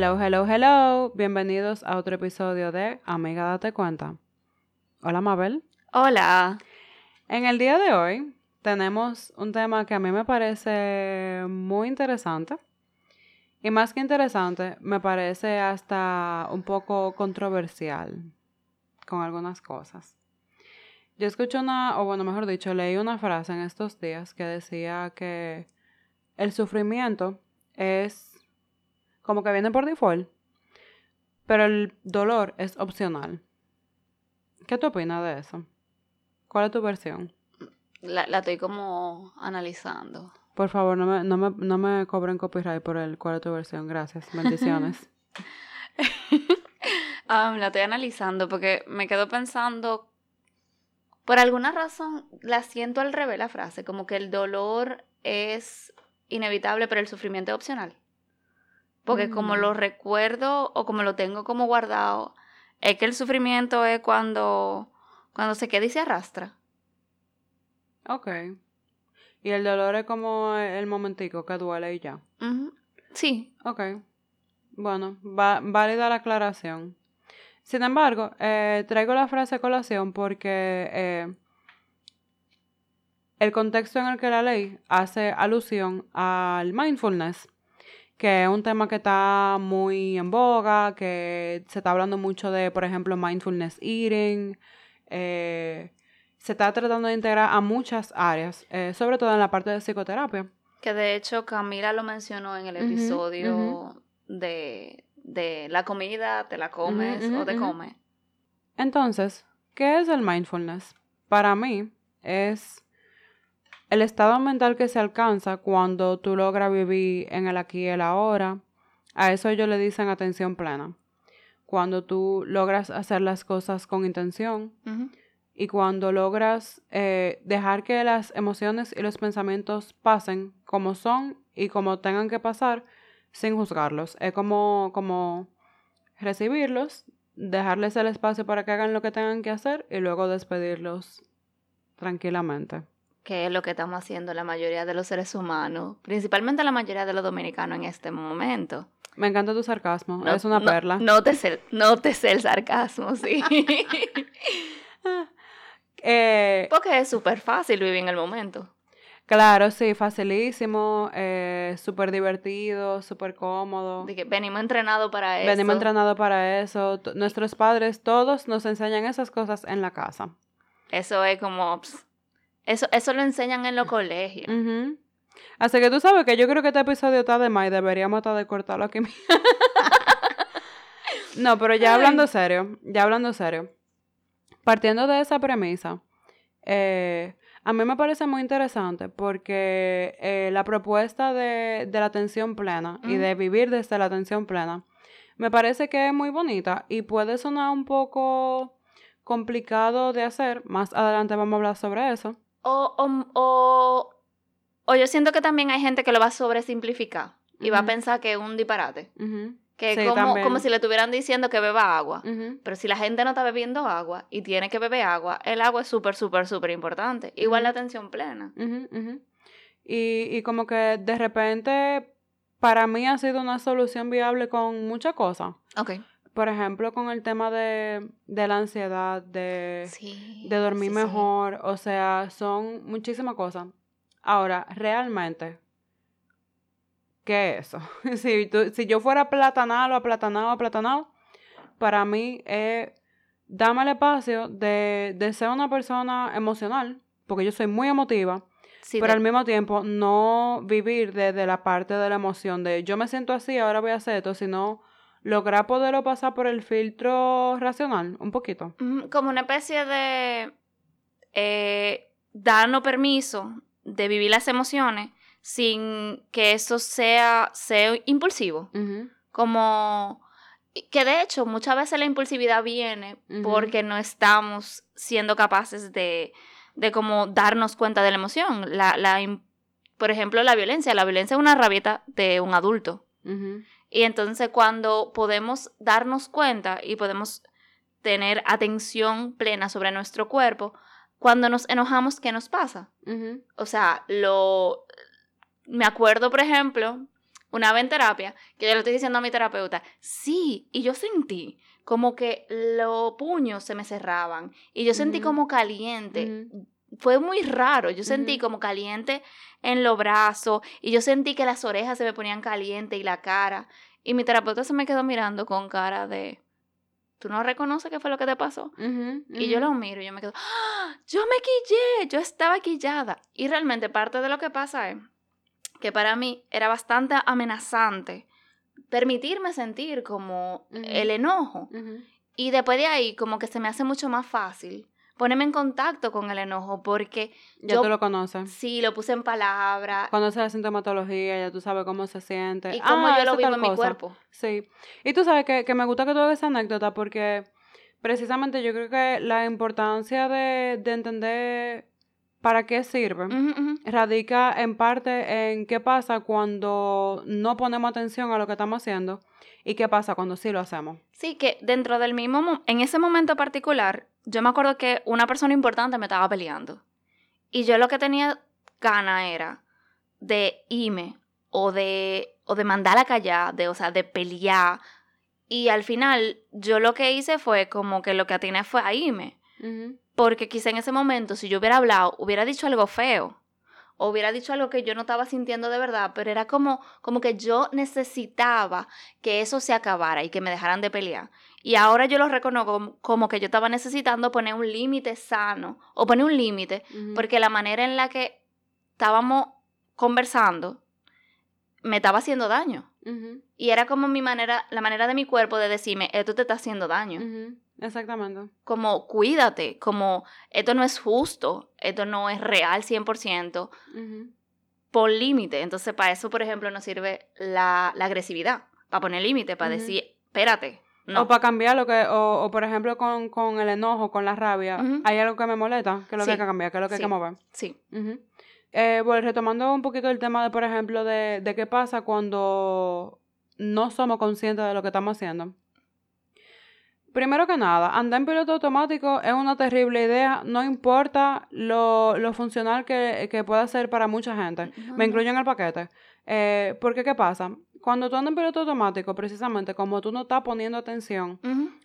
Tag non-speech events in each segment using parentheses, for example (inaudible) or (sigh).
Hello, hello, hello. Bienvenidos a otro episodio de Amiga Date Cuenta. Hola, Mabel. Hola. En el día de hoy tenemos un tema que a mí me parece muy interesante. Y más que interesante, me parece hasta un poco controversial con algunas cosas. Yo escuché una, o bueno, mejor dicho, leí una frase en estos días que decía que el sufrimiento es como que viene por default, pero el dolor es opcional. ¿Qué tú opinas de eso? ¿Cuál es tu versión? La, la estoy como analizando. Por favor, no me, no, me, no me cobren copyright por el cuál es tu versión. Gracias. (laughs) Bendiciones. Ah, (laughs) la estoy analizando porque me quedo pensando, por alguna razón la siento al revés la frase, como que el dolor es inevitable, pero el sufrimiento es opcional. Porque como Mm. lo recuerdo o como lo tengo como guardado, es que el sufrimiento es cuando, cuando se queda y se arrastra. ok. Y el dolor es como el momentico que duele y ya. Ujú. Sí, Ok. Bueno, va, válida la aclaración. Sin embargo, eh, traigo la frase a colación porque eh, el contexto en el que la ley hace alusión al mindfulness, que es un tema que está muy en boga, que se está hablando mucho de, por ejemplo, mindfulness eating. eh, se está tratando de integrar a muchas áreas, eh, sobre todo en la parte de psicoterapia. Que de hecho Camila lo mencionó en el episodio de, de la comida, te la comes o te comes. Entonces, ¿qué es el mindfulness? Para mí es el estado mental que se alcanza cuando tú logras vivir en el aquí y el ahora. A eso ellos le dicen atención plena. Cuando tú logras hacer las cosas con intención y cuando logras eh, dejar que las emociones y los pensamientos pasen como son y como tengan que pasar sin juzgarlos. Es como, como recibirlos, dejarles el espacio para que hagan lo que tengan que hacer y luego despedirlos tranquilamente. Que es lo que estamos haciendo la mayoría de los seres humanos, principalmente la mayoría de los dominicanos en este momento. Me encanta tu sarcasmo, No- es una no- perla. No te sé, no te sé el sarcasmo, sí. (laughs) Eh, Porque es súper fácil vivir en el momento. claro, sí, facilísimo, eh, súper divertido, súper cómodo. De que venimos entrenados para eso. Venimos entrenados para eso. T- Nuestros padres, todos nos enseñan esas cosas en la casa. Eso es como... Eso, eso lo enseñan en los colegios. Así que tú sabes que yo creo que este episodio está de más y deberíamos estar de cortarlo aquí. mismo. (laughs) no, pero ya hablando serio, ya hablando serio. Partiendo de esa premisa, eh, a mí me parece muy interesante porque eh, la propuesta de, de la atención plena y de vivir desde la atención plena me parece que es muy bonita y puede sonar un poco complicado de hacer. Más adelante vamos a hablar sobre eso. O, o, o, o yo siento que también hay gente que lo va a sobresimplificar y va a pensar que es un disparate. Que Sí, es como, como si le estuvieran diciendo que beba agua. Pero si la gente no está bebiendo agua y tiene que beber agua, el agua es súper, súper, súper importante. Igual la atención plena. Y, y como que de repente para mí ha sido una solución viable con muchas cosas. Ok. Por ejemplo, con el tema de, de la ansiedad, de, Sí. de dormir sí, sí. mejor, o sea, son muchísimas cosas. Ahora, realmente, ¿qué es eso? (laughs) si, tú- si yo fuera platanado, aplatanado, aplatanado, para mí es dame el espacio de, de ser una persona emocional, porque yo soy muy emotiva, Sí, pero de- al mismo tiempo no vivir desde la parte de la emoción de yo me siento así, ahora voy a hacer esto, sino lograr poderlo pasar por el filtro racional, un poquito. Como una especie de eh, darnos permiso de vivir las emociones sin que eso sea, sea impulsivo. Como que de hecho muchas veces la impulsividad viene porque no estamos siendo capaces de, de como darnos cuenta de la emoción. La, la, por ejemplo, la violencia. La violencia es una rabieta de un adulto. Y entonces cuando podemos darnos cuenta y podemos tener atención plena sobre nuestro cuerpo, cuando nos enojamos, ¿qué nos pasa? O sea, lo... Me acuerdo, por ejemplo, una vez en terapia, que yo le estoy diciendo a mi terapeuta, sí, y yo sentí como que los puños se me cerraban y yo sentí como caliente. Fue muy raro, yo sentí como caliente en los brazos y yo sentí que las orejas se me ponían caliente y la cara. Y mi terapeuta se me quedó mirando con cara de, ¿tú no reconoces qué fue lo que te pasó? Y yo lo miro y yo me quedo, ¡Ah! yo me quillé, yo estaba quillada. Y realmente parte de lo que pasa es que para mí era bastante amenazante permitirme sentir como el enojo. Y después de ahí como que se me hace mucho más fácil ponerme en contacto con el enojo porque Ya yo tú lo conoces. sí lo puse en palabras Conoces la sintomatología, ya tú sabes cómo se siente. y cómo Ah, yo lo vivo en mi cuerpo. Sí. Y tú sabes que, que me gusta que tú hagas esa anécdota porque precisamente yo creo que la importancia de, de entender para qué sirve radica en parte en qué pasa cuando no ponemos atención a lo que estamos haciendo y qué pasa cuando sí lo hacemos. Sí, que dentro del mismo, mo- en ese momento particular, yo me acuerdo que una persona importante me estaba peleando. Y yo lo que tenía gana era de irme o de, o de mandar a callar, de, o sea, de pelear. Y al final, yo lo que hice fue como que lo que atiné fue a irme. Porque quizá en ese momento, si yo hubiera hablado, hubiera dicho algo feo. O hubiera dicho algo que yo no estaba sintiendo de verdad, pero era como, como que yo necesitaba que eso se acabara y que me dejaran de pelear. Y ahora yo lo reconozco como, como que yo estaba necesitando poner un límite sano o poner un límite, porque la manera en la que estábamos conversando me estaba haciendo daño. Y era como mi manera, la manera de mi cuerpo de decirme, esto te está haciendo daño. Exactamente. como cuídate, como esto no es justo, esto no es real 100%, Ujú. por límite. Entonces, para eso, por ejemplo, nos sirve la, la agresividad, para poner límite, para decir, espérate, no. O para cambiar lo que, o, o por ejemplo con, con el enojo, con la rabia, hay algo que me molesta, que es lo que hay que cambiar, que es lo que hay que mover. Sí. Ujú. Eh, bueno, retomando un poquito el tema de, por ejemplo, de, de qué pasa cuando no somos conscientes de lo que estamos haciendo. Primero que nada, andar en piloto automático es una terrible idea, no importa lo, lo funcional que, que pueda ser para mucha gente. Me incluyo en el paquete. Eh, porque, ¿qué pasa? Cuando tú andas en piloto automático, precisamente como tú no estás poniendo atención,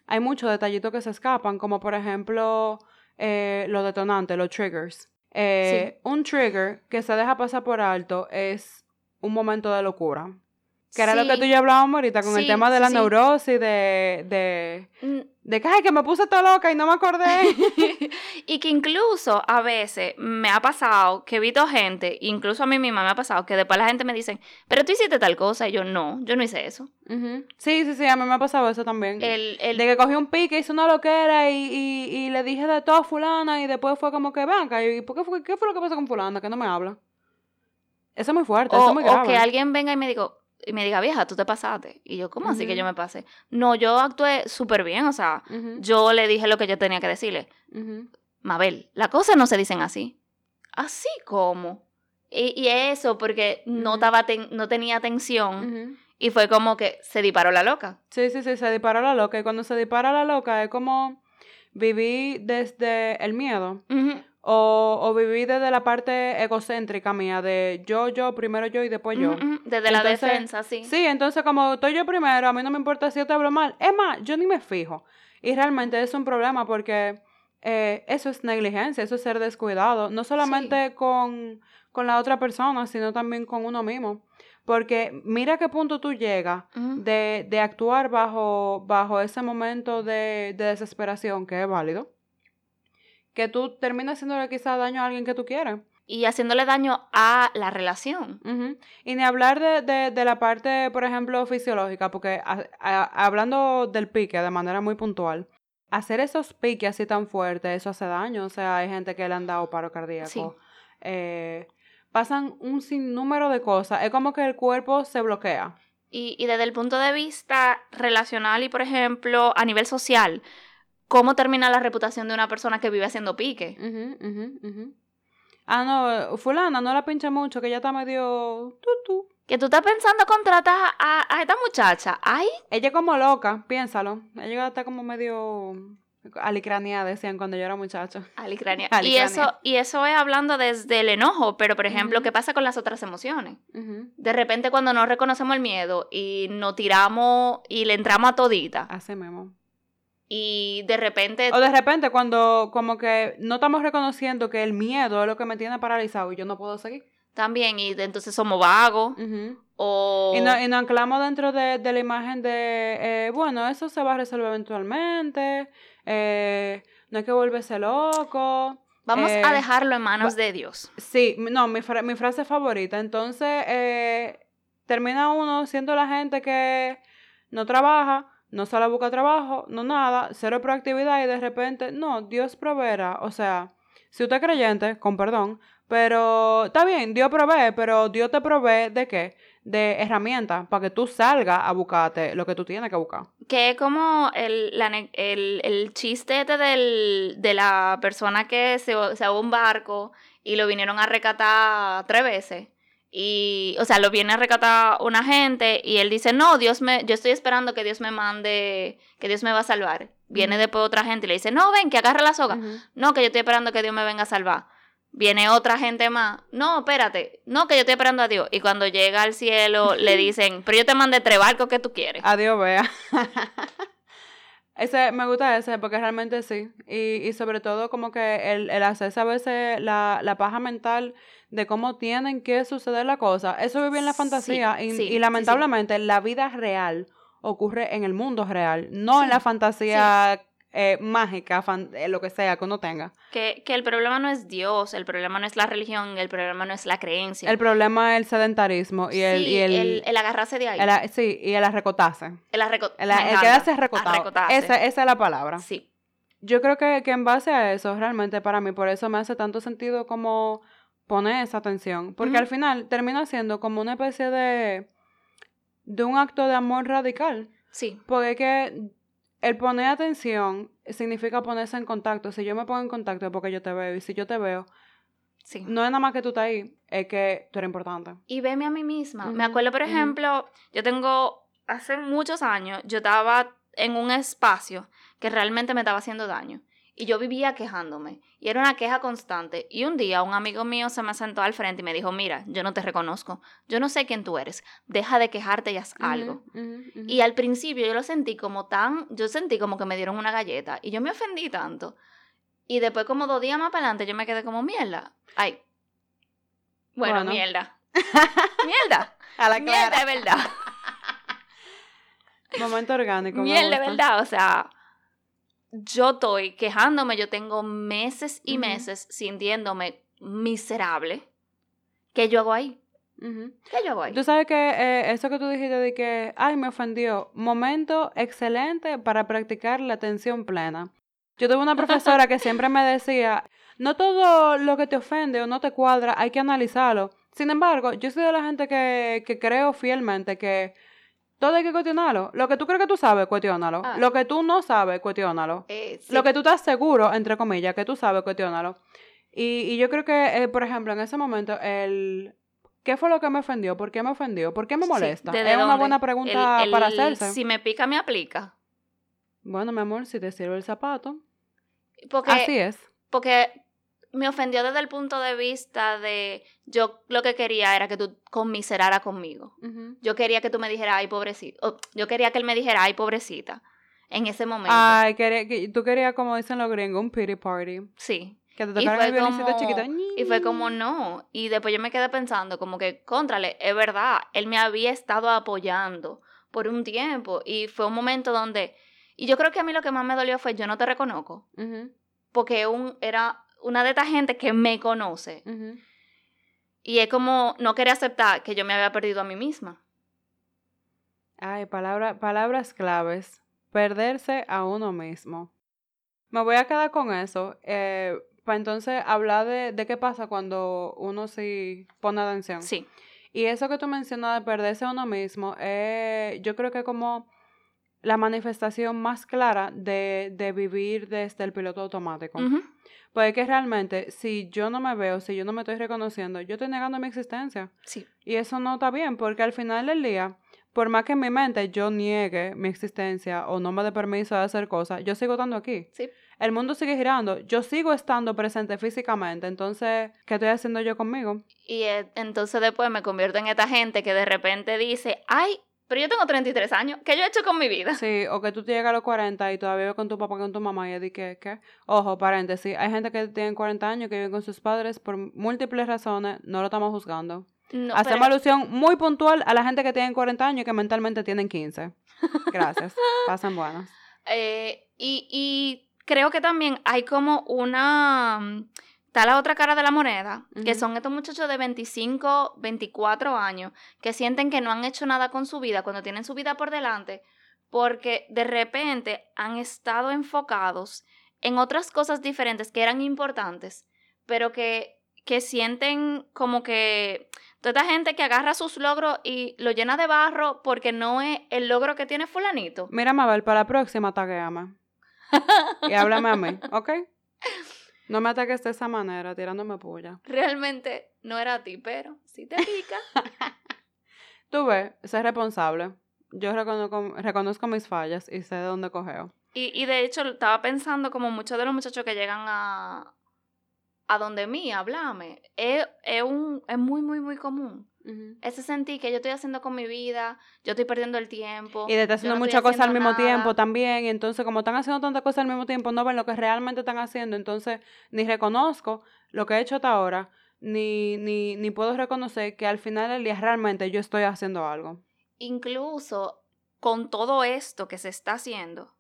hay muchos detallitos que se escapan, como por ejemplo eh, los detonantes, los triggers. Eh, Un trigger que se deja pasar por alto es un momento de locura. Que era lo que tú y yo hablábamos ahorita con el tema de la sí. neurosis, de, de, Mm, de que, ay, que me puse toda loca y no me acordé. (laughs) y que incluso a veces me ha pasado que he visto gente, incluso a mí misma me ha pasado, que después la gente me dice, pero tú hiciste tal cosa, y yo no, yo no hice eso. Ujú. Sí, sí, sí, a mí me ha pasado eso también. El, el, De que cogí un pique, hice una loquera y, y, y le dije de todo a fulana y después fue como que, venga, ¿y por qué fue, qué fue lo que pasó con fulana? Que no me habla. Eso es muy fuerte, eso o, es muy o grave. que alguien venga y me diga, y me diga, vieja, tú te pasaste. Y yo, ¿cómo así que yo me pasé? No, yo actué súper bien, o sea, yo le dije lo que yo tenía que decirle. Mabel, las cosas no se dicen así. ¿Así como? Y, y eso porque no, Ujú. estaba ten- no tenía atención y fue como que se disparó la loca. Sí, sí, sí, se dispara la loca. Y cuando se dispara la loca es como vivir desde el miedo. O, o vivir desde la parte egocéntrica mía de yo, yo, primero yo y después yo. Desde la defensa, sí. Sí, entonces como estoy yo primero, a mí no me importa si yo te hablo mal. Es más, yo ni me fijo. Y realmente es un problema porque eh, eso es negligencia, eso es ser descuidado. No solamente con, con la otra persona, sino también con uno mismo. Porque mira a qué punto tú llegas de, de actuar bajo, bajo ese momento de, de desesperación, que es válido. Que tú terminas haciéndole quizás daño a alguien que tú quieres. Y haciéndole daño a la relación. Y ni hablar de, de, de la parte, por ejemplo, fisiológica, porque a- a- hablando del pique de manera muy puntual, hacer esos piques así tan fuertes, eso hace daño. O sea, hay gente que le han dado paro cardíaco. Sí. Eh, pasan un sinnúmero de cosas. Es como que el cuerpo se bloquea. Y, y desde el punto de vista relacional y, por ejemplo, a nivel social, ¿cómo termina la reputación de una persona que vive haciendo pique? Ah, no, fulana, no la pincha mucho, que ya está medio... tutu. Que tú estás pensando contratar a, a esta muchacha. Ay, Ella es como loca, piénsalo. Ella está como medio Alicrania decían cuando yo era muchacho. Alicrania. (laughs) Y eso, y eso es hablando desde el enojo, pero por ejemplo, ¿qué pasa con las otras emociones? De repente cuando no reconocemos el miedo y nos tiramos y le entramos a todita. Así mismo. Y de repente... O de repente cuando como que no estamos reconociendo que el miedo es lo que me tiene paralizado y yo no puedo seguir. También, y entonces somos vagos. O... Y, nos anclamos dentro de, la imagen de, eh, bueno, eso se va a resolver eventualmente, eh, no hay que volverse loco. Vamos a eh, dejarlo en manos de Dios. Sí, no, mi, mi frase favorita. Entonces, termina uno siendo la gente que no trabaja, no sale a buscar trabajo, no nada, cero proactividad y de repente, no, Dios proveerá. O sea, si usted es creyente, con perdón, pero está bien, Dios provee, pero Dios te provee de qué? De herramientas para que tú salgas a buscarte lo que tú tienes que buscar. Que es como el, el, chiste este del, de la persona que se, se un barco y lo vinieron a recatar tres veces. Y, o sea, lo viene a recatar una gente y él dice, no, Dios me, yo estoy esperando que Dios me mande, que Dios me va a salvar. Viene después otra gente y le dice, no, ven, que agarre la soga. No, que yo estoy esperando que Dios me venga a salvar. Viene otra gente más. No, espérate. No, que yo estoy esperando a Dios. Y cuando llega al cielo, le (laughs) dicen, pero yo te mandé tres barcos que tú quieres. Adiós, vea. (laughs) ese, me gusta ese, porque realmente sí. Y, y sobre todo como que el, el hacerse a veces la, la paja mental de cómo tienen que suceder las cosas. Eso vive en la fantasía. y, y, lamentablemente la vida real ocurre en el mundo real, no en la fantasía eh, mágica, eh, lo que sea que uno tenga. Que, que, el problema no es Dios, el problema no es la religión, el problema no es la creencia. El problema es el sedentarismo y el... y el, el, agarrarse de ahí. sí, y el arrecotarse. El, arreco el, quedarse arrecotado. Esa, esa es la palabra. Sí. Yo creo que, que en base a eso, realmente para mí, por eso me hace tanto sentido como poner esa atención. Porque al final termina siendo como una especie de... de un acto de amor radical. Sí. Porque que el poner atención significa ponerse en contacto. Si yo me pongo en contacto es porque yo te veo. Y si yo te veo, sí. no es nada más que tú estás ahí, es que tú eres importante. Y veme a mí misma. Me acuerdo, por ejemplo, yo tengo, hace muchos años, yo estaba en un espacio que realmente me estaba haciendo daño. Y yo vivía quejándome. Y era una queja constante. Y un día un amigo mío se me sentó al frente y me dijo, mira, yo no te reconozco. Yo no sé quién tú eres. Deja de quejarte y haz algo. Y al principio yo lo sentí como tan, yo sentí como que me dieron una galleta. Y yo me ofendí tanto. Y después como dos días más para adelante yo me quedé como mierda. Ay. Bueno, mierda. (laughs) mierda. A la Mierda de verdad. Momento orgánico. Mierda de verdad. O sea yo estoy quejándome, yo tengo meses y meses sintiéndome miserable. ¿Qué yo hago ahí? ¿Qué yo hago ahí? Tú sabes que eh, eso que tú dijiste de que, ay, me ofendió, momento excelente para practicar la atención plena. Yo tuve una profesora que siempre me decía, no todo lo que te ofende o no te cuadra hay que analizarlo. Sin embargo, yo soy de la gente que, que creo fielmente que todo hay que cuestionarlo. Lo que tú crees que tú sabes, cuestionalo. Ah. Lo que tú no sabes, cuestionalo. Eh, lo que tú estás seguro, entre comillas, que tú sabes, cuestionalo. Y, y yo creo que, eh, por ejemplo, en ese momento, el... ¿Qué fue lo que me ofendió? ¿Por qué me ofendió? ¿Por qué me molesta? es una buena pregunta para hacerse. Si me pica, me aplica. Bueno, mi amor, si te sirve el zapato. Así es. Porque me ofendió desde el punto de vista de yo lo que quería era que tú conmiseraras conmigo. Yo quería que tú me dijeras, ay, pobrecita. yo quería que él me dijera, ay, pobrecita. En ese momento. Ay, que, tú querías, como dicen los gringos, un pity party. Sí. Que te tocaran el como, chiquito. Y fue como, no. Y después yo me quedé pensando, como que, contrale, es verdad, él me había estado apoyando por un tiempo. Y fue un momento donde. Y yo creo que a mí lo que más me dolió fue, yo no te reconozco. Porque un, era una de estas gente que me conoce. Y es como no quería aceptar que yo me había perdido a mí misma. Ay, palabra, palabras claves. Perderse a uno mismo. Me voy a quedar con eso. Eh, para entonces hablar de, de, qué pasa cuando uno sí pone atención. Sí. Y eso que tú mencionas de perderse a uno mismo, eh, yo creo que como la manifestación más clara de, de vivir desde el piloto automático. Pues que realmente, si yo no me veo, si yo no me estoy reconociendo, yo estoy negando mi existencia. Sí. Y eso no está bien, porque al final del día, por más que en mi mente yo niegue mi existencia o no me dé permiso de hacer cosas, yo sigo estando aquí. Sí. El mundo sigue girando, yo sigo estando presente físicamente, entonces, ¿qué estoy haciendo yo conmigo? Y eh, entonces después me convierto en esta gente que de repente dice, ay, pero yo tengo 33 años, ¿qué yo he hecho con mi vida? Sí, o que tú te llegas a los 40 y todavía vives con tu papá, con tu mamá y di que, ¿qué? Ojo, paréntesis, hay gente que tiene 40 años que vive con sus padres por múltiples razones, no lo estamos juzgando. No, Hacemos pero- alusión muy puntual a la gente que tiene 40 años y que mentalmente tienen 15. Gracias. (laughs) Pasan buenas. Eh, y, y creo que también hay como una... Está la otra cara de la moneda, que son estos muchachos de 25, 24 años, que sienten que no han hecho nada con su vida cuando tienen su vida por delante, porque de repente han estado enfocados en otras cosas diferentes que eran importantes, pero que, que sienten como que toda esta gente que agarra sus logros y lo llena de barro porque no es el logro que tiene fulanito. Mira, Mabel, para la próxima taguéame. (laughs) Y háblame a mí, ¿ok? No me ataques de esa manera, tirándome puya. realmente no era a ti, pero si te pica. (laughs) Tú ves, sé responsable. Yo reconozco, reconozco mis fallas y sé de dónde cogeo. y, y de hecho, estaba pensando como muchos de los muchachos que llegan a, a donde mí, a hablarme, es, es, un, es muy, muy, muy común. Ese sentir que yo estoy haciendo con mi vida, yo estoy perdiendo el tiempo. Y de estar haciendo no muchas cosas al mismo nada. tiempo también. Y entonces, como están haciendo tantas cosas al mismo tiempo, no ven lo que realmente están haciendo. Entonces, ni reconozco lo que he hecho hasta ahora, ni, ni, ni puedo reconocer que al final del día realmente yo estoy haciendo algo. Incluso con todo esto que se está haciendo,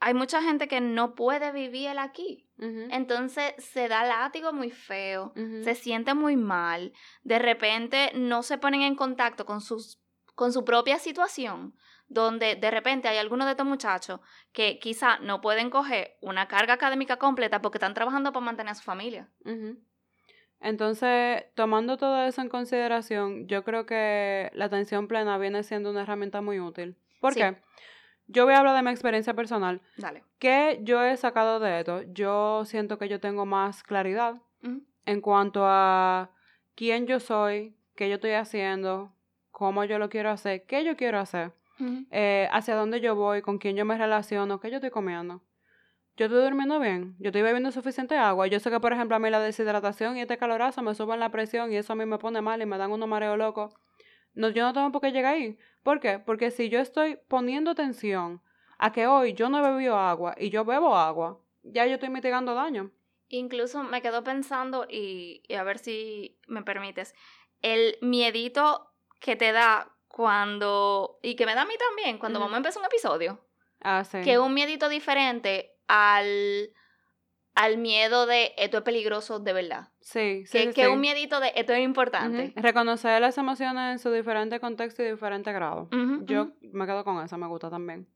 hay mucha gente que no puede vivir el aquí. Entonces se da látigo muy feo. Se siente muy mal, de repente no se ponen en contacto con, sus, con su propia situación, donde de repente hay algunos de estos muchachos que quizá no pueden coger una carga académica completa porque están trabajando para mantener a su familia. Entonces, tomando todo eso en consideración, yo creo que la atención plena viene siendo una herramienta muy útil. ¿Por Sí. qué? Yo voy a hablar de mi experiencia personal. Dale. ¿Qué yo he sacado de esto? Yo siento que yo tengo más claridad en cuanto a quién yo soy, qué yo estoy haciendo, cómo yo lo quiero hacer, qué yo quiero hacer, eh, hacia dónde yo voy, con quién yo me relaciono, qué yo estoy comiendo. Yo estoy durmiendo bien, yo estoy bebiendo suficiente agua. Yo sé que, por ejemplo, a mí la deshidratación y este calorazo me suben la presión y eso a mí me pone mal y me dan unos mareos locos. No, yo no tengo por qué llegar ahí. ¿Por qué? Porque si yo estoy poniendo atención a que hoy yo no he bebido agua y yo bebo agua, ya yo estoy mitigando daño. Incluso me quedo pensando, y, y a ver si me permites, el miedito que te da cuando, y que me da a mí también, cuando a empezar un episodio, Ah, sí. que es un miedito diferente al, al miedo de esto es peligroso de verdad. Sí, sí, Que, sí, que sí. un miedito de esto es importante. Ujú. Reconocer las emociones en su diferente contexto y diferente grado. Yo me quedo con eso, me gusta también.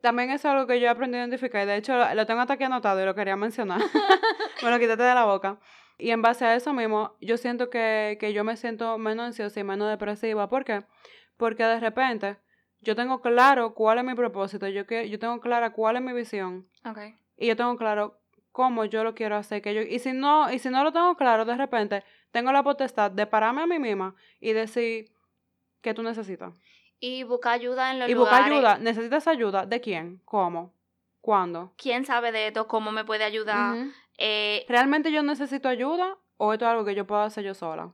También es algo que yo he aprendido a identificar y de hecho lo, lo tengo hasta aquí anotado y lo quería mencionar. (laughs) (laughs) me lo quítate de la boca. Y en base a eso mismo, yo siento que, que yo me siento menos ansiosa y menos depresiva. ¿Por qué? Porque de repente yo tengo claro cuál es mi propósito, yo, que, yo tengo clara cuál es mi visión Ok. y yo tengo claro cómo yo lo quiero hacer. Que yo, y, si no, y si no lo tengo claro, de repente tengo la potestad de pararme a mí misma y decir que tú necesitas. Y buscar ayuda en los Y buscar lugares. ayuda. ¿Necesitas ayuda? ¿De quién? ¿Cómo? ¿Cuándo? ¿Quién sabe de esto? ¿Cómo me puede ayudar? Eh, ¿Realmente yo necesito ayuda o esto es algo que yo puedo hacer yo sola?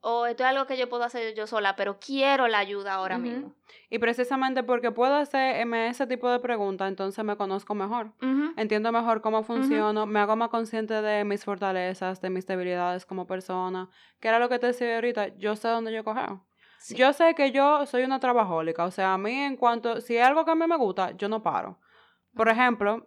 O esto es algo que yo puedo hacer yo sola, pero quiero la ayuda ahora mismo. Y precisamente porque puedo hacerme ese tipo de preguntas, entonces me conozco mejor. Entiendo mejor cómo funciono, me hago más consciente de mis fortalezas, de mis debilidades como persona. Que era lo que te decía ahorita, yo sé dónde yo cogeo. Sí. Yo sé que yo soy una trabajólica, o sea, a mí en cuanto, si hay algo que a mí me gusta, yo no paro. Por ejemplo,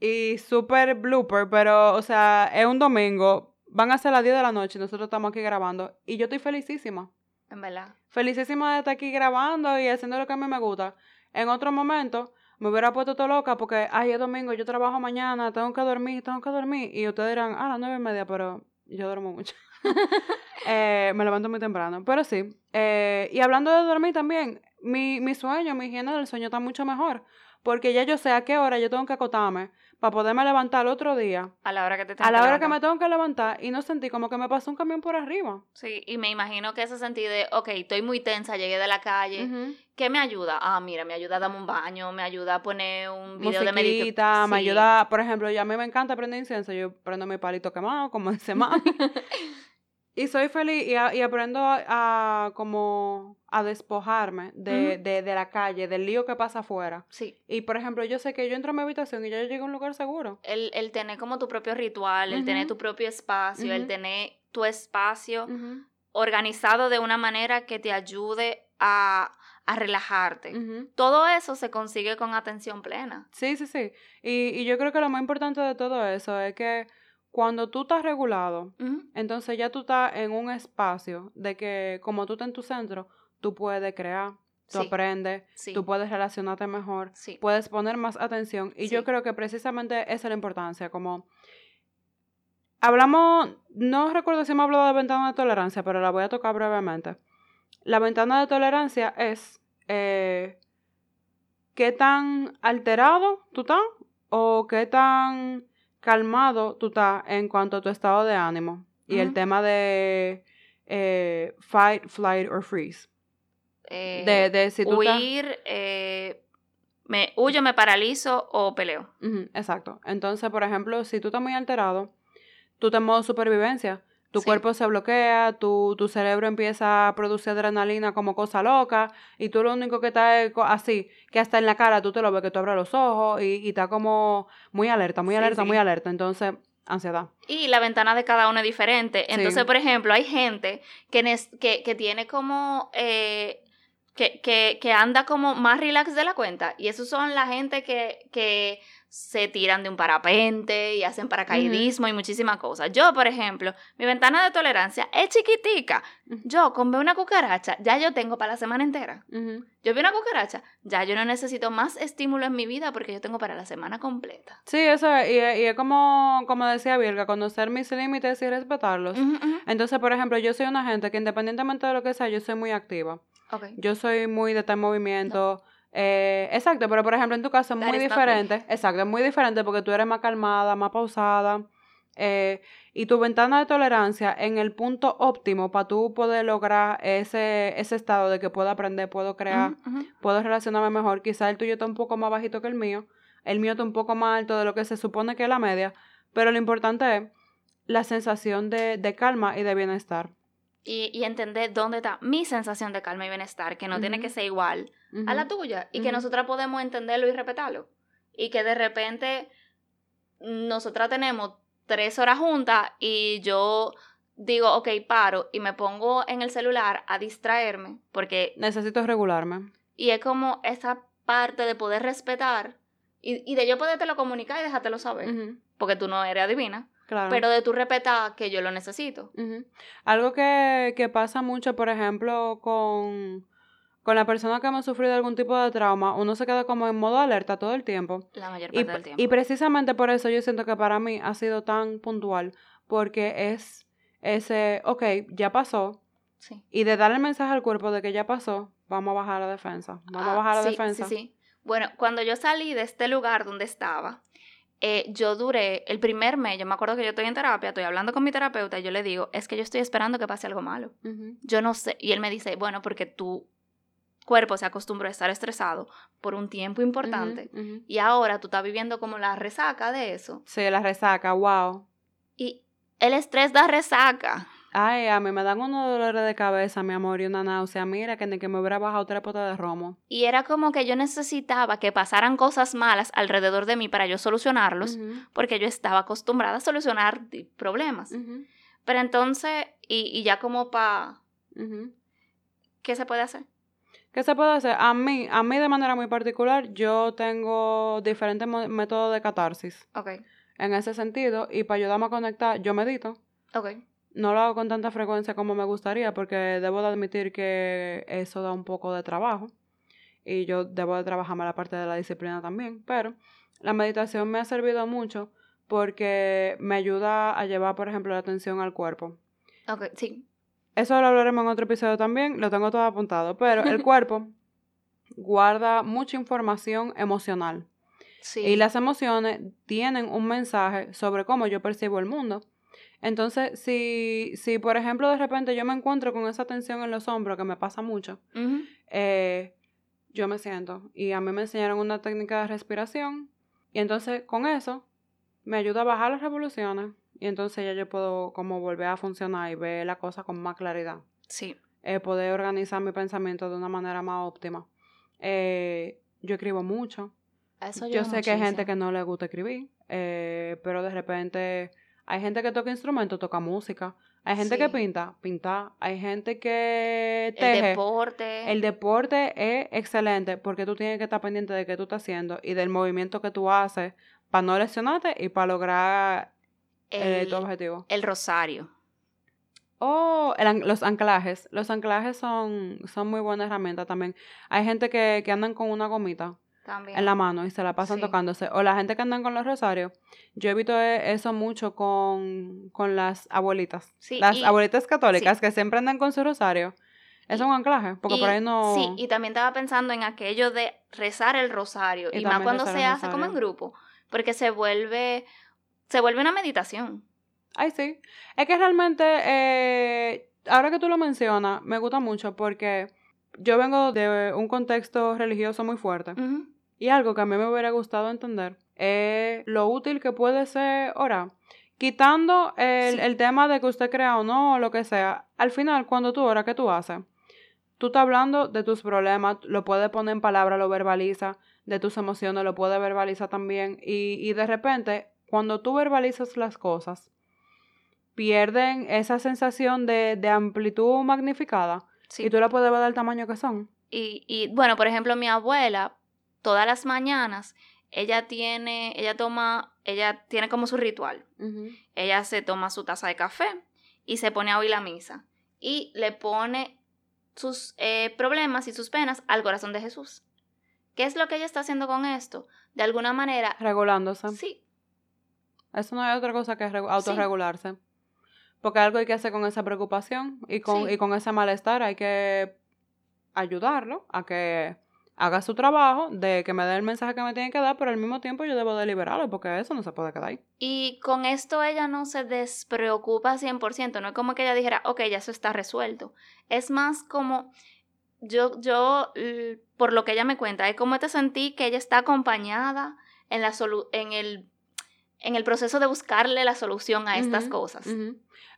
y súper blooper, pero, o sea, es un domingo, van a ser las 10 de la noche y nosotros estamos aquí grabando y yo estoy felicísima. En verdad. Felicísima de estar aquí grabando y haciendo lo que a mí me gusta. En otro momento me hubiera puesto todo loca porque, ay, es domingo, yo trabajo mañana, tengo que dormir, tengo que dormir. Y ustedes dirán, ah, las nueve y media, pero yo duermo mucho. (laughs) Eh, me levanto muy temprano. Pero sí. eh, y hablando de dormir también, mi, mi sueño, mi higiene del sueño está mucho mejor. Porque ya yo sé a qué hora yo tengo que acotarme para poderme levantar el otro día. A la hora que te A la hora que me tengo que levantar y no sentí como que me pasó un camión por arriba. Sí, y me imagino que ese sentido de, ok, estoy muy tensa, llegué de la calle. ¿Qué me ayuda? Ah, mira, me ayuda a darme un baño, me ayuda a poner un video de meditación. Me ayuda, por ejemplo, yo a mí me encanta prender incienso, yo prendo mi palito quemado, como dice (laughs) mami. (laughs) y soy feliz y, a- y aprendo a, a como a despojarme de, de, de la calle, del lío que pasa afuera. Sí, Y por ejemplo, yo sé que yo entro a mi habitación y ya yo llego a un lugar seguro. el, el tener como tu propio ritual, el tener tu propio espacio, el tener tu espacio organizado de una manera que te ayude a, a relajarte. Todo eso se consigue con atención plena. Sí, sí, sí. Y, y yo creo que lo más importante de todo eso es que cuando tú estás regulado, entonces ya tú estás en un espacio de que como tú estás en tu centro, tú puedes crear, tú Sí, aprendes, sí, tú puedes relacionarte mejor, sí. puedes poner más atención. Y yo creo que precisamente esa es la importancia, como... Hablamos, no recuerdo si me hablado de ventana de tolerancia, pero la voy a tocar brevemente. La ventana de tolerancia es eh, qué tan alterado tú estás o qué tan calmado tú estás en cuanto a tu estado de ánimo. Y el tema de eh, fight, flight or freeze. Eh, De, de si tú estás... huir, eh, me huyo, me paralizo o peleo. Exacto. Entonces, por ejemplo, si tú estás muy alterado, tú estás en modo supervivencia. Tu Sí. cuerpo se bloquea, tu, tu cerebro empieza a producir adrenalina como cosa loca, y tú lo único que estás es así, que hasta en la cara tú te lo ves que tú abres los ojos y, y está como muy alerta, muy Sí, alerta, sí. muy alerta. Entonces, ansiedad. Y la ventana de cada uno es diferente. Entonces, por ejemplo, hay gente que, que, que tiene como... eh, que, que, que anda como más relax de la cuenta. Y esos son la gente que, que se tiran de un parapente y hacen paracaidismo y muchísimas cosas. Yo, por ejemplo, mi ventana de tolerancia es chiquitica. Yo con ver una cucaracha, ya yo tengo para la semana entera. Yo vi una cucaracha, ya yo no necesito más estímulo en mi vida porque yo tengo para la semana completa. Sí, eso es, y, y es como, como decía Virga, conocer mis límites y respetarlos. Entonces, por ejemplo, yo soy una gente que independientemente de lo que sea, yo soy muy activa. Ok. Yo soy muy de en movimiento. Eh, exacto, pero por ejemplo en tu caso es That muy diferente. Exacto, es muy diferente porque tú eres más calmada, más pausada. eh, y tu ventana de tolerancia en el punto óptimo para tú poder lograr ese, ese estado de que puedo aprender, puedo crear, puedo relacionarme mejor. Quizá el tuyo está un poco más bajito que el mío. El mío está un poco más alto de lo que se supone que es la media. Pero lo importante es la sensación de, de calma y de bienestar. Y, y entender dónde está mi sensación de calma y bienestar, que no tiene que ser igual a la tuya. Y que nosotras podemos entenderlo y respetarlo. Y que de repente nosotras tenemos tres horas juntas y yo digo, ok, paro y me pongo en el celular a distraerme. Porque, Necesito regularme. y es como esa parte de poder respetar y, y de yo podértelo comunicar y dejártelo saber. Porque tú no eres adivina. Claro. Pero de tu respetar que yo lo necesito. Algo que, que pasa mucho, por ejemplo, con, con la persona que hemos sufrido algún tipo de trauma, uno se queda como en modo alerta todo el tiempo. La mayor Y, parte del tiempo. y precisamente por eso yo siento que para mí ha sido tan puntual, porque es ese, ok, ya pasó, sí. y de darle el mensaje al cuerpo de que ya pasó, vamos a bajar la defensa, vamos a Ah, bajar la sí, defensa. Sí, sí. Bueno, cuando yo salí de este lugar donde estaba, eh, yo duré el primer mes, yo me acuerdo que yo estoy en terapia, estoy hablando con mi terapeuta y yo le digo, es que yo estoy esperando que pase algo malo. Yo no sé. Y él me dice, bueno, porque tu cuerpo se acostumbró a estar estresado por un tiempo importante y ahora tú estás viviendo como la resaca de eso. Sí, la resaca, wow. Y el estrés da resaca. Ay, a mí me dan unos dolores de cabeza, mi amor, y una náusea. Mira, que ni que me hubiera bajado tres potas de romo. Y era como que yo necesitaba que pasaran cosas malas alrededor de mí para yo solucionarlos. Porque yo estaba acostumbrada a solucionar problemas. Pero entonces, y, y ya como para. ¿qué se puede hacer? ¿Qué se puede hacer? A mí, a mí de manera muy particular, yo tengo diferentes métodos de catarsis Ok, en ese sentido. Y para ayudarme a conectar, yo medito. ok. No lo hago con tanta frecuencia como me gustaría porque debo de admitir que eso da un poco de trabajo. Y yo debo de trabajarme la parte de la disciplina también. Pero la meditación me ha servido mucho porque me ayuda a llevar, por ejemplo, la atención al cuerpo. Ok, sí. Eso lo hablaremos en otro episodio también, lo tengo todo apuntado. Pero el (laughs) cuerpo guarda mucha información emocional. Sí. Y las emociones tienen un mensaje sobre cómo yo percibo el mundo. Entonces, si, si por ejemplo de repente yo me encuentro con esa tensión en los hombros, que me pasa mucho, eh, yo me siento. Y a mí me enseñaron una técnica de respiración. Y entonces con eso me ayuda a bajar las revoluciones. Y entonces ya yo puedo como volver a funcionar y ver la cosa con más claridad. Sí. Eh, poder organizar mi pensamiento de una manera más óptima. Eh, yo escribo mucho. Eso Yo sé que hay gente que no le gusta escribir, eh, pero de repente hay gente que toca instrumentos, toca música. Hay gente que pinta, pinta. Hay gente que El teje. deporte. El deporte es excelente porque tú tienes que estar pendiente de qué tú estás haciendo y del movimiento que tú haces para no lesionarte y para lograr eh, el, tu objetivo. el rosario. Oh, el los anclajes. Los anclajes son, son muy buena herramienta también. Hay gente que, que andan con una gomita También. en la mano y se la pasan Sí. tocándose. O la gente que andan con los rosarios. Yo he visto e- eso mucho con, con las abuelitas. Sí, las y- abuelitas católicas que siempre andan con su rosario. Es un anclaje, porque por ahí no... Sí, y también estaba pensando en aquello de rezar el rosario. Y Y, más cuando se hace como en grupo. Porque se vuelve. Se vuelve una meditación. Ay, sí. Es que realmente, eh, ahora que tú lo mencionas, me gusta mucho porque yo vengo de un contexto religioso muy fuerte. Ujú. Y algo que a mí me hubiera gustado entender es lo útil que puede ser orar. Quitando el, Sí. el tema de que usted crea o no, o lo que sea, al final, cuando tú oras, ¿qué tú haces? Tú estás hablando de tus problemas, lo puedes poner en palabras, lo verbaliza, de tus emociones, lo puedes verbalizar también. Y, y de repente, cuando tú verbalizas las cosas, pierden esa sensación de, de amplitud magnificada Sí. y tú la puedes ver del tamaño que son. Y, y, bueno, por ejemplo, mi abuela, todas las mañanas, ella tiene, ella toma, ella tiene como su ritual. Ella se toma su taza de café y se pone a oír la misa. Y le pone sus eh, problemas y sus penas al corazón de Jesús. ¿Qué es lo que ella está haciendo con esto? De alguna manera, Regulándose. sí, Eso no es otra cosa que regu- autorregularse. Porque algo hay que hacer con esa preocupación y con, Sí. y con ese malestar hay que ayudarlo a que haga su trabajo de que me dé el mensaje que me tiene que dar, pero al mismo tiempo yo debo de liberarlo porque eso no se puede quedar ahí. Y con esto ella no se despreocupa 100%, no es como que ella dijera, ok, ya eso está resuelto. Es más como, yo, yo, por lo que ella me cuenta, es como te sentí que ella está acompañada en, la solu- en, el, en el proceso de buscarle la solución a estas cosas.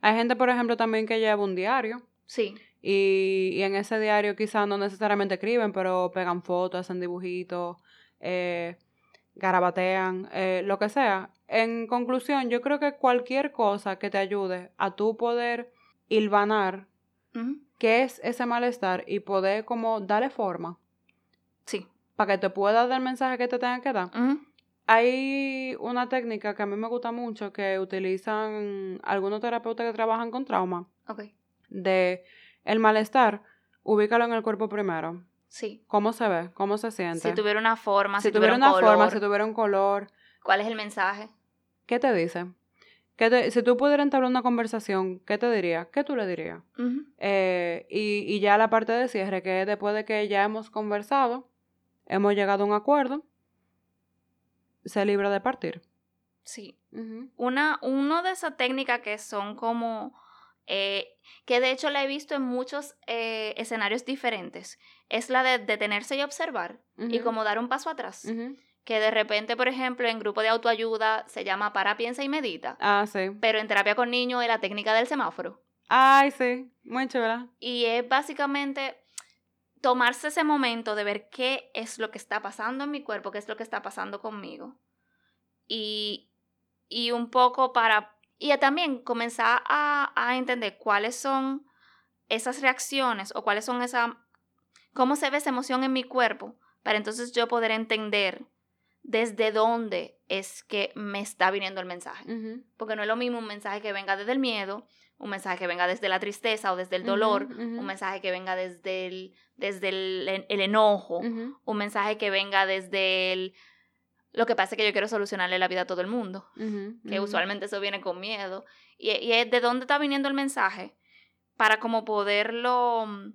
Hay gente, por ejemplo, también que lleva un diario Sí, y, y en ese diario quizás no necesariamente escriben, pero pegan fotos, hacen dibujitos, eh, garabatean, eh, lo que sea. En conclusión, yo creo que cualquier cosa que te ayude a tú poder hilvanar ujú, qué es ese malestar y poder como darle forma sí. para que te pueda dar el mensaje que te tenga que dar. Hay una técnica que a mí me gusta mucho que utilizan algunos terapeutas que trabajan con trauma Ok, de el malestar, ubícalo en el cuerpo primero. sí. ¿Cómo se ve? ¿Cómo se siente? Si tuviera una forma, Si si, tuviera tuviera, una un forma, si tuviera un color, ¿cuál es el mensaje? ¿qué te dice? ¿Qué te- si tú pudieras entablar una conversación, ¿qué te diría? ¿Qué tú le dirías? Ujú, Eh, y, y ya la parte de cierre, que es después de que ya hemos conversado, hemos llegado a un acuerdo, se libra de partir. Sí. Ujú. Una, uno de esas técnicas que son como, eh, que de hecho la he visto en muchos eh, escenarios diferentes, es la de detenerse y observar y como dar un paso atrás. Que de repente, por ejemplo, en grupo de autoayuda se llama para, piensa y medita, Ah, sí. pero en terapia con niños es la técnica del semáforo. Ay, sí. Muy chula. Y es básicamente tomarse ese momento de ver qué es lo que está pasando en mi cuerpo, qué es lo que está pasando conmigo. Y, y un poco para... Y también comenzar a, a entender cuáles son esas reacciones o cuáles son esa... cómo se ve esa emoción en mi cuerpo, para entonces yo poder entender desde dónde es que me está viniendo el mensaje. Porque no es lo mismo un mensaje que venga desde el miedo, un mensaje que venga desde la tristeza o desde el dolor, un mensaje que venga desde el, desde el, el enojo, un mensaje que venga desde el... Lo que pasa es que yo quiero solucionarle la vida a todo el mundo, que usualmente eso viene con miedo. Y, y es de dónde está viniendo el mensaje para como poderlo, mm,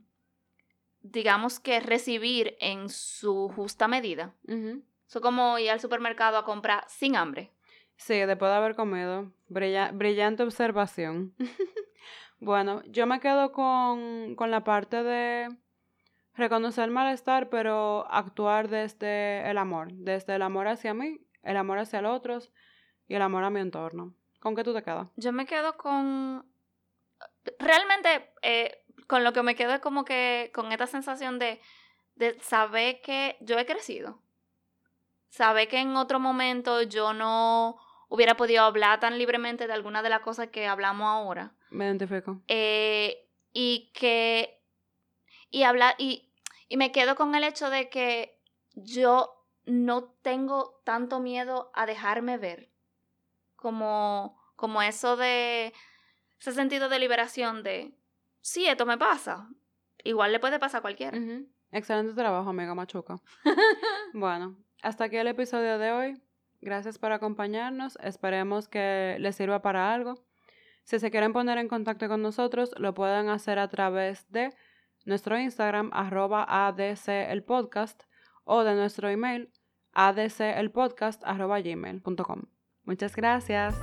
digamos que recibir en su justa medida. Eso como ir al supermercado a comprar sin hambre. Sí, después de haber comido. brillante observación. (laughs) bueno, yo me quedo con, con la parte de reconocer el malestar, pero actuar desde el amor, desde el amor hacia mí, el amor hacia los otros y el amor a mi entorno. ¿Con qué tú te quedas? Yo me quedo con... Realmente, eh, con lo que me quedo es como que con esta sensación de, de saber que yo he crecido. Saber que en otro momento yo no hubiera podido hablar tan libremente de alguna de las cosas que hablamos ahora. Me identifico. Eh, y que y hablar, y, y me quedo con el hecho de que yo no tengo tanto miedo a dejarme ver. Como, como eso de, ese sentido de liberación de, sí, esto me pasa. Igual le puede pasar a cualquiera. Excelente trabajo, amiga Machuca. (laughs) bueno, hasta aquí el episodio de hoy. Gracias por acompañarnos. Esperemos que les sirva para algo. Si se quieren poner en contacto con nosotros, lo pueden hacer a través de nuestro Instagram arroba ADC el podcast o de nuestro email adcelpodcast arroba gmail.com. Muchas gracias.